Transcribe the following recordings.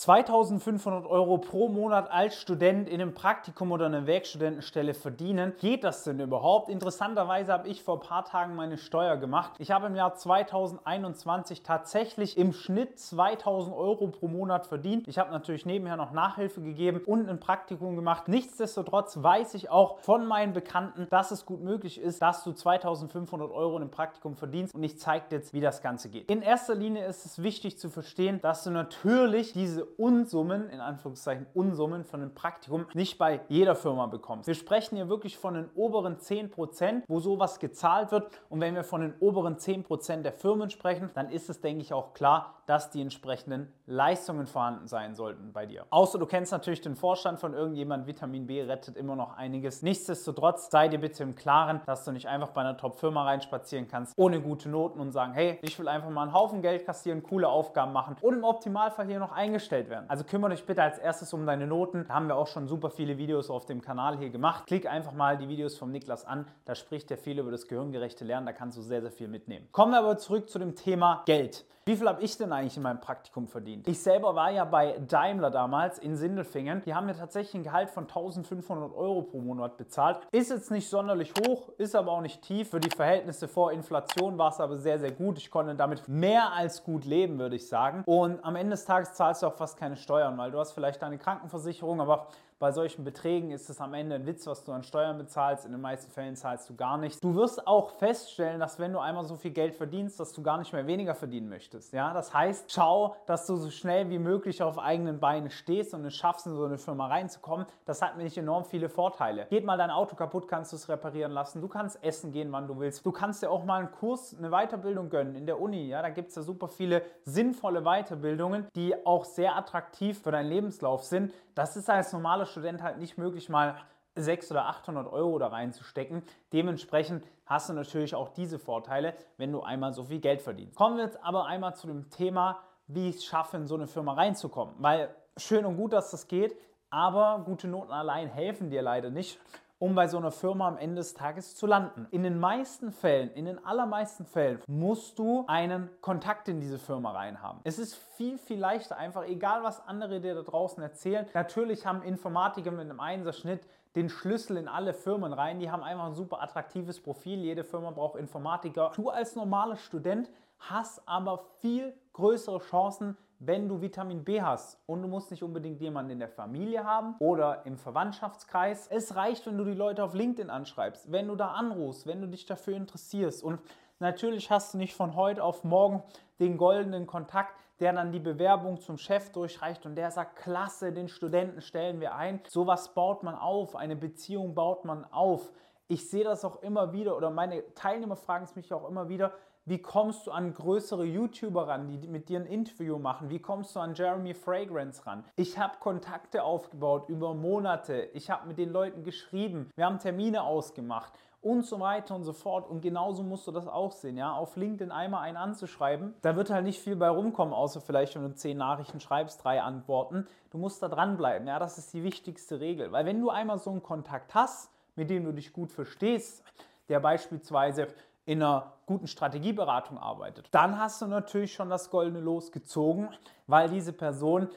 2500 Euro pro Monat als Student in einem Praktikum oder einer Werkstudentenstelle verdienen. Geht das denn überhaupt? Interessanterweise habe ich vor ein paar Tagen meine Steuer gemacht. Ich habe im Jahr 2021 tatsächlich im Schnitt 2000 Euro pro Monat verdient. Ich habe natürlich nebenher noch Nachhilfe gegeben und ein Praktikum gemacht. Nichtsdestotrotz weiß ich auch von meinen Bekannten, dass es gut möglich ist, dass du 2500 Euro in einem Praktikum verdienst. Und ich zeige dir jetzt, wie das Ganze geht. In erster Linie ist es wichtig zu verstehen, dass du natürlich diese Unsummen, in Anführungszeichen Unsummen von einem Praktikum, nicht bei jeder Firma bekommst. Wir sprechen hier wirklich von den oberen 10%, wo sowas gezahlt wird. Und wenn wir von den oberen 10% der Firmen sprechen, dann ist es, denke ich, auch klar, dass die entsprechenden Leistungen vorhanden sein sollten bei dir. Außer du kennst natürlich den Vorstand von irgendjemand, Vitamin B rettet immer noch einiges. Nichtsdestotrotz sei dir bitte im Klaren, dass du nicht einfach bei einer Top-Firma reinspazieren kannst, ohne gute Noten und sagen, hey, ich will einfach mal einen Haufen Geld kassieren, coole Aufgaben machen und im Optimalfall hier noch eingestellt werden. Also kümmere dich bitte als erstes um deine Noten. Da haben wir auch schon super viele Videos auf dem Kanal hier gemacht. Klick einfach mal die Videos vom Niklas an. Da spricht er viel über das gehirngerechte Lernen. Da kannst du sehr, sehr viel mitnehmen. Kommen wir aber zurück zu dem Thema Geld. Wie viel habe ich denn eigentlich in meinem Praktikum verdient? Ich selber war ja bei Daimler damals in Sindelfingen. Die haben mir tatsächlich ein Gehalt von 1500 Euro pro Monat bezahlt. Ist jetzt nicht sonderlich hoch, ist aber auch nicht tief. Für die Verhältnisse vor Inflation war es aber sehr, sehr gut. Ich konnte damit mehr als gut leben, würde ich sagen. Und am Ende des Tages zahlst du auch fast keine Steuern, weil du hast vielleicht deine Krankenversicherung, aber bei solchen Beträgen ist es am Ende ein Witz, was du an Steuern bezahlst. In den meisten Fällen zahlst du gar nichts. Du wirst auch feststellen, dass wenn du einmal so viel Geld verdienst, dass du gar nicht mehr weniger verdienen möchtest. Ja, das heißt, schau, dass du so schnell wie möglich auf eigenen Beinen stehst und es schaffst, in so eine Firma reinzukommen. Das hat nämlich enorm viele Vorteile. Geht mal dein Auto kaputt, kannst du es reparieren lassen. Du kannst essen gehen, wann du willst. Du kannst dir auch mal einen Kurs, eine Weiterbildung gönnen in der Uni. Ja, da gibt es ja super viele sinnvolle Weiterbildungen, die auch sehr attraktiv für deinen Lebenslauf sind. Das ist als normaler Student halt nicht möglich, mal 600 oder 800 Euro da reinzustecken. Dementsprechend hast du natürlich auch diese Vorteile, wenn du einmal so viel Geld verdienst. Kommen wir jetzt aber einmal zu dem Thema, wie ich es schaffe, in so eine Firma reinzukommen. Weil schön und gut, dass das geht, aber gute Noten allein helfen dir leider nicht um bei so einer Firma am Ende des Tages zu landen. In den meisten Fällen, in den allermeisten Fällen musst du einen Kontakt in diese Firma reinhaben. Es ist viel, viel leichter einfach, egal was andere dir da draußen erzählen. Natürlich haben Informatiker mit einem Einserschnitt den Schlüssel in alle Firmen rein. Die haben einfach ein super attraktives Profil. Jede Firma braucht Informatiker. Du als normaler Student hast aber viel größere Chancen, wenn du Vitamin B hast und du musst nicht unbedingt jemanden in der Familie haben oder im Verwandtschaftskreis. Es reicht, wenn du die Leute auf LinkedIn anschreibst, wenn du da anrufst, wenn du dich dafür interessierst. Und natürlich hast du nicht von heute auf morgen den goldenen Kontakt, der dann die Bewerbung zum Chef durchreicht und der sagt, klasse, den Studenten stellen wir ein. Sowas baut man auf, eine Beziehung baut man auf. Ich sehe das auch immer wieder oder meine Teilnehmer fragen es mich auch immer wieder, wie kommst du an größere YouTuber ran, die mit dir ein Interview machen? Wie kommst du an Jeremy Fragrance ran? Ich habe Kontakte aufgebaut über Monate. Ich habe mit den Leuten geschrieben. Wir haben Termine ausgemacht und so weiter und so fort. Und genauso musst du das auch sehen, ja. Auf LinkedIn einmal einen anzuschreiben, da wird halt nicht viel bei rumkommen, außer vielleicht, wenn du zehn Nachrichten schreibst, drei Antworten. Du musst da dranbleiben, ja. Das ist die wichtigste Regel. Weil wenn du einmal so einen Kontakt hast, mit dem du dich gut verstehst, der beispielsweise in einer guten Strategieberatung arbeitet, dann hast du natürlich schon das goldene Los gezogen, weil diese Person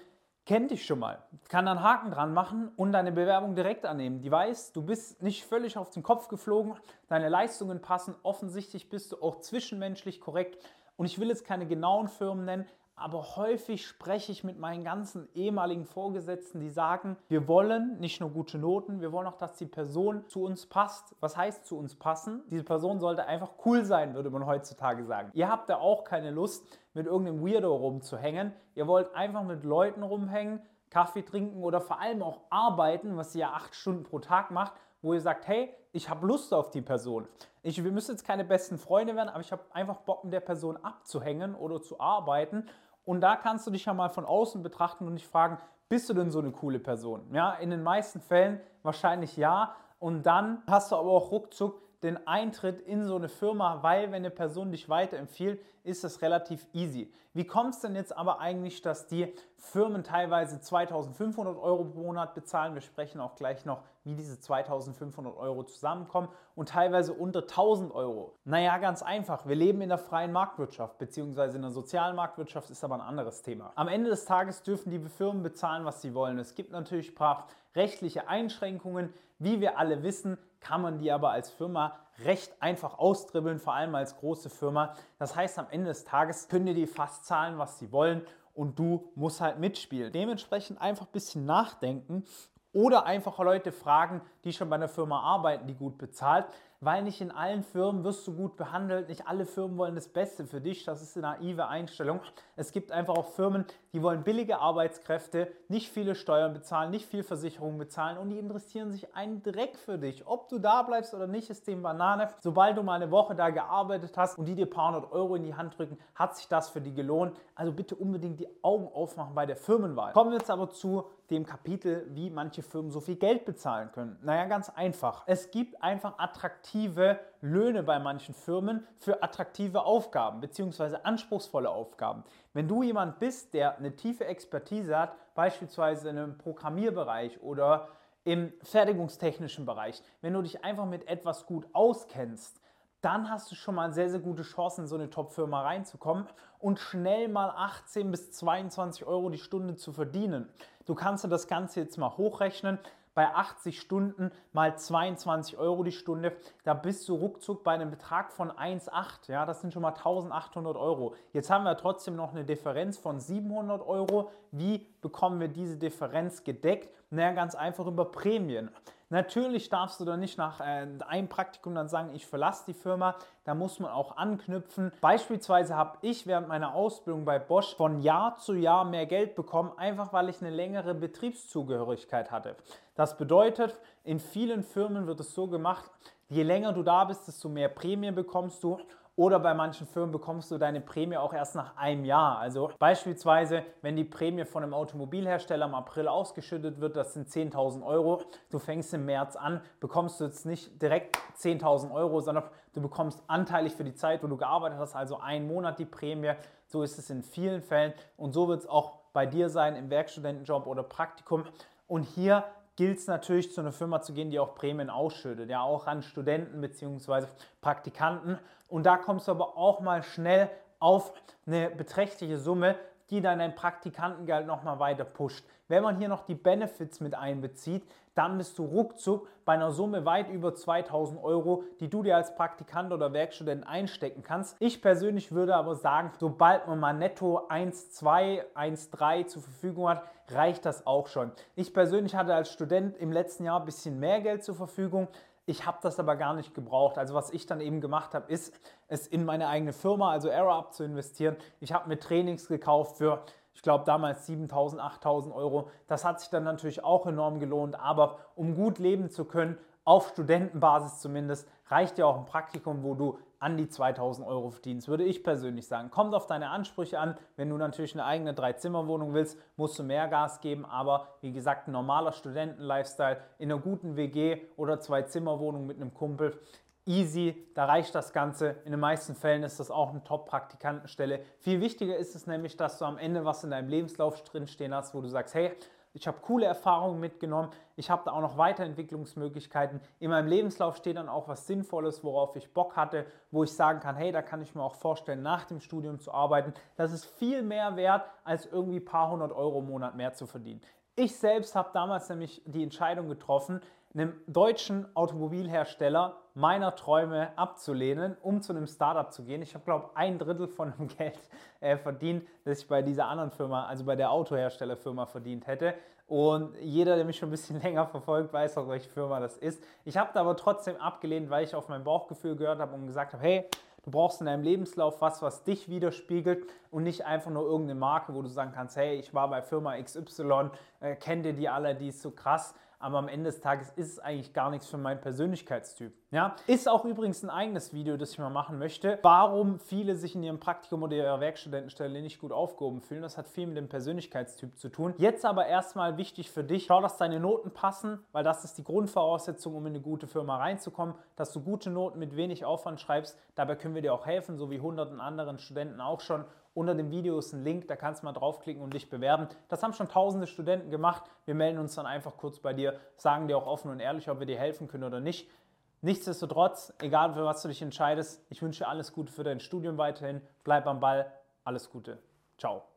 kennt dich schon mal, kann dann Haken dran machen und deine Bewerbung direkt annehmen. Die weiß, du bist nicht völlig auf den Kopf geflogen, deine Leistungen passen, offensichtlich bist du auch zwischenmenschlich korrekt. Und ich will jetzt keine genauen Firmen nennen, aber häufig spreche ich mit meinen ganzen ehemaligen Vorgesetzten, die sagen, wir wollen nicht nur gute Noten, wir wollen auch, dass die Person zu uns passt. Was heißt zu uns passen? Diese Person sollte einfach cool sein, würde man heutzutage sagen. Ihr habt da auch keine Lust, mit irgendeinem Weirdo rumzuhängen. Ihr wollt einfach mit Leuten rumhängen, Kaffee trinken oder vor allem auch arbeiten, was ihr ja acht Stunden pro Tag macht, wo ihr sagt, hey, ich habe Lust auf die Person. Ich, wir müssen jetzt keine besten Freunde werden, aber ich habe einfach Bock, mit der Person abzuhängen oder zu arbeiten. Und da kannst du dich ja mal von außen betrachten und dich fragen, bist du denn so eine coole Person? Ja, in den meisten Fällen wahrscheinlich ja. Und dann hast du aber auch ruckzuck den Eintritt in so eine Firma, weil wenn eine Person dich weiterempfiehlt, ist das relativ easy. Wie kommt es denn jetzt aber eigentlich, dass die Firmen teilweise 2500 Euro pro Monat bezahlen? Wir sprechen auch gleich noch, wie diese 2500 Euro zusammenkommen und teilweise unter 1000 Euro. Naja, ganz einfach. Wir leben in der freien Marktwirtschaft, beziehungsweise in der sozialen Marktwirtschaft ist aber ein anderes Thema. Am Ende des Tages dürfen die Firmen bezahlen, was sie wollen. Es gibt natürlich ein paar rechtliche Einschränkungen. Wie wir alle wissen, kann man die aber als Firma recht einfach austribbeln, vor allem als große Firma. Das heißt, am Ende des Tages können dir die fast zahlen, was sie wollen und du musst halt mitspielen. Dementsprechend einfach ein bisschen nachdenken oder einfach Leute fragen, die schon bei einer Firma arbeiten, die gut bezahlt weil nicht in allen Firmen wirst du gut behandelt, nicht alle Firmen wollen das Beste für dich, das ist eine naive Einstellung. Es gibt einfach auch Firmen, die wollen billige Arbeitskräfte, nicht viele Steuern bezahlen, nicht viel Versicherungen bezahlen und die interessieren sich einen Dreck für dich. Ob du da bleibst oder nicht, ist dem Banane. Sobald du mal eine Woche da gearbeitet hast und die dir ein paar hundert Euro in die Hand drücken, hat sich das für die gelohnt. Also bitte unbedingt die Augen aufmachen bei der Firmenwahl. Kommen wir jetzt aber zu dem Kapitel, wie manche Firmen so viel Geld bezahlen können. Naja, ganz einfach. Es gibt einfach attraktive Löhne bei manchen Firmen für attraktive Aufgaben bzw. anspruchsvolle Aufgaben. Wenn du jemand bist, der eine tiefe Expertise hat, beispielsweise in einem Programmierbereich oder im fertigungstechnischen Bereich, wenn du dich einfach mit etwas gut auskennst, dann hast du schon mal sehr, sehr gute Chancen, in so eine Top-Firma reinzukommen und schnell mal 18 bis 22 Euro die Stunde zu verdienen. Du kannst dir das Ganze jetzt mal hochrechnen. Bei 80 Stunden mal 22 Euro die Stunde, da bist du ruckzuck bei einem Betrag von 1,8. Ja, das sind schon mal 1800 Euro. Jetzt haben wir trotzdem noch eine Differenz von 700 Euro. Wie bekommen wir diese Differenz gedeckt? Naja, ganz einfach über Prämien. Natürlich darfst du dann nicht nach äh, einem Praktikum dann sagen, ich verlasse die Firma. Da muss man auch anknüpfen. Beispielsweise habe ich während meiner Ausbildung bei Bosch von Jahr zu Jahr mehr Geld bekommen, einfach weil ich eine längere Betriebszugehörigkeit hatte. Das bedeutet, in vielen Firmen wird es so gemacht, je länger du da bist, desto mehr Prämie bekommst du oder bei manchen Firmen bekommst du deine Prämie auch erst nach einem Jahr. Also beispielsweise, wenn die Prämie von einem Automobilhersteller im April ausgeschüttet wird, das sind 10.000 Euro. Du fängst im März an, bekommst du jetzt nicht direkt 10.000 Euro, sondern du bekommst anteilig für die Zeit, wo du gearbeitet hast, also einen Monat die Prämie. So ist es in vielen Fällen und so wird es auch bei dir sein im Werkstudentenjob oder Praktikum. Und hier gilt es natürlich, zu einer Firma zu gehen, die auch Prämien ausschüttet, ja auch an Studenten bzw. Praktikanten. Und da kommst du aber auch mal schnell auf eine beträchtliche Summe, die dann dein Praktikantengeld nochmal weiter pusht. Wenn man hier noch die Benefits mit einbezieht, dann bist du ruckzuck bei einer Summe weit über 2000 Euro, die du dir als Praktikant oder Werkstudent einstecken kannst. Ich persönlich würde aber sagen, sobald man mal netto 1,2, 1,3 zur Verfügung hat, reicht das auch schon. Ich persönlich hatte als Student im letzten Jahr ein bisschen mehr Geld zur Verfügung. Ich habe das aber gar nicht gebraucht. Also was ich dann eben gemacht habe, ist es in meine eigene Firma, also AirUp, zu investieren. Ich habe mir Trainings gekauft für, ich glaube damals 7.000, 8.000 Euro. Das hat sich dann natürlich auch enorm gelohnt. Aber um gut leben zu können, auf Studentenbasis zumindest, reicht ja auch ein Praktikum, wo du an die 2000 Euro verdienst, würde ich persönlich sagen. Kommt auf deine Ansprüche an. Wenn du natürlich eine eigene Drei-Zimmer-Wohnung willst, musst du mehr Gas geben. Aber wie gesagt, ein normaler Studenten-Lifestyle in einer guten WG oder Zwei-Zimmer-Wohnung mit einem Kumpel, easy, da reicht das Ganze. In den meisten Fällen ist das auch eine Top-Praktikantenstelle. Viel wichtiger ist es nämlich, dass du am Ende was in deinem Lebenslauf drinstehen hast, wo du sagst, hey, ich habe coole Erfahrungen mitgenommen. Ich habe da auch noch Weiterentwicklungsmöglichkeiten. In meinem Lebenslauf steht dann auch was Sinnvolles, worauf ich Bock hatte, wo ich sagen kann, hey, da kann ich mir auch vorstellen, nach dem Studium zu arbeiten. Das ist viel mehr wert, als irgendwie ein paar hundert Euro im Monat mehr zu verdienen. Ich selbst habe damals nämlich die Entscheidung getroffen, einem deutschen Automobilhersteller meiner Träume abzulehnen, um zu einem Startup zu gehen. Ich habe, glaube ich, ein Drittel von dem Geld äh, verdient, das ich bei dieser anderen Firma, also bei der Autoherstellerfirma verdient hätte. Und jeder, der mich schon ein bisschen länger verfolgt, weiß auch, welche Firma das ist. Ich habe da aber trotzdem abgelehnt, weil ich auf mein Bauchgefühl gehört habe und gesagt habe, hey, Du brauchst in deinem Lebenslauf was, was dich widerspiegelt und nicht einfach nur irgendeine Marke, wo du sagen kannst, hey, ich war bei Firma XY, äh, kennt ihr die alle, die ist so krass. Aber am Ende des Tages ist es eigentlich gar nichts für meinen Persönlichkeitstyp. Ja? Ist auch übrigens ein eigenes Video, das ich mal machen möchte, warum viele sich in ihrem Praktikum oder ihrer Werkstudentenstelle nicht gut aufgehoben fühlen. Das hat viel mit dem Persönlichkeitstyp zu tun. Jetzt aber erstmal wichtig für dich, schau, dass deine Noten passen, weil das ist die Grundvoraussetzung, um in eine gute Firma reinzukommen, dass du gute Noten mit wenig Aufwand schreibst. Dabei können wir dir auch helfen, so wie hunderten anderen Studenten auch schon. Unter dem Video ist ein Link, da kannst du mal draufklicken und dich bewerben. Das haben schon tausende Studenten gemacht. Wir melden uns dann einfach kurz bei dir, sagen dir auch offen und ehrlich, ob wir dir helfen können oder nicht. Nichtsdestotrotz, egal für was du dich entscheidest, ich wünsche alles Gute für dein Studium weiterhin. Bleib am Ball. Alles Gute. Ciao.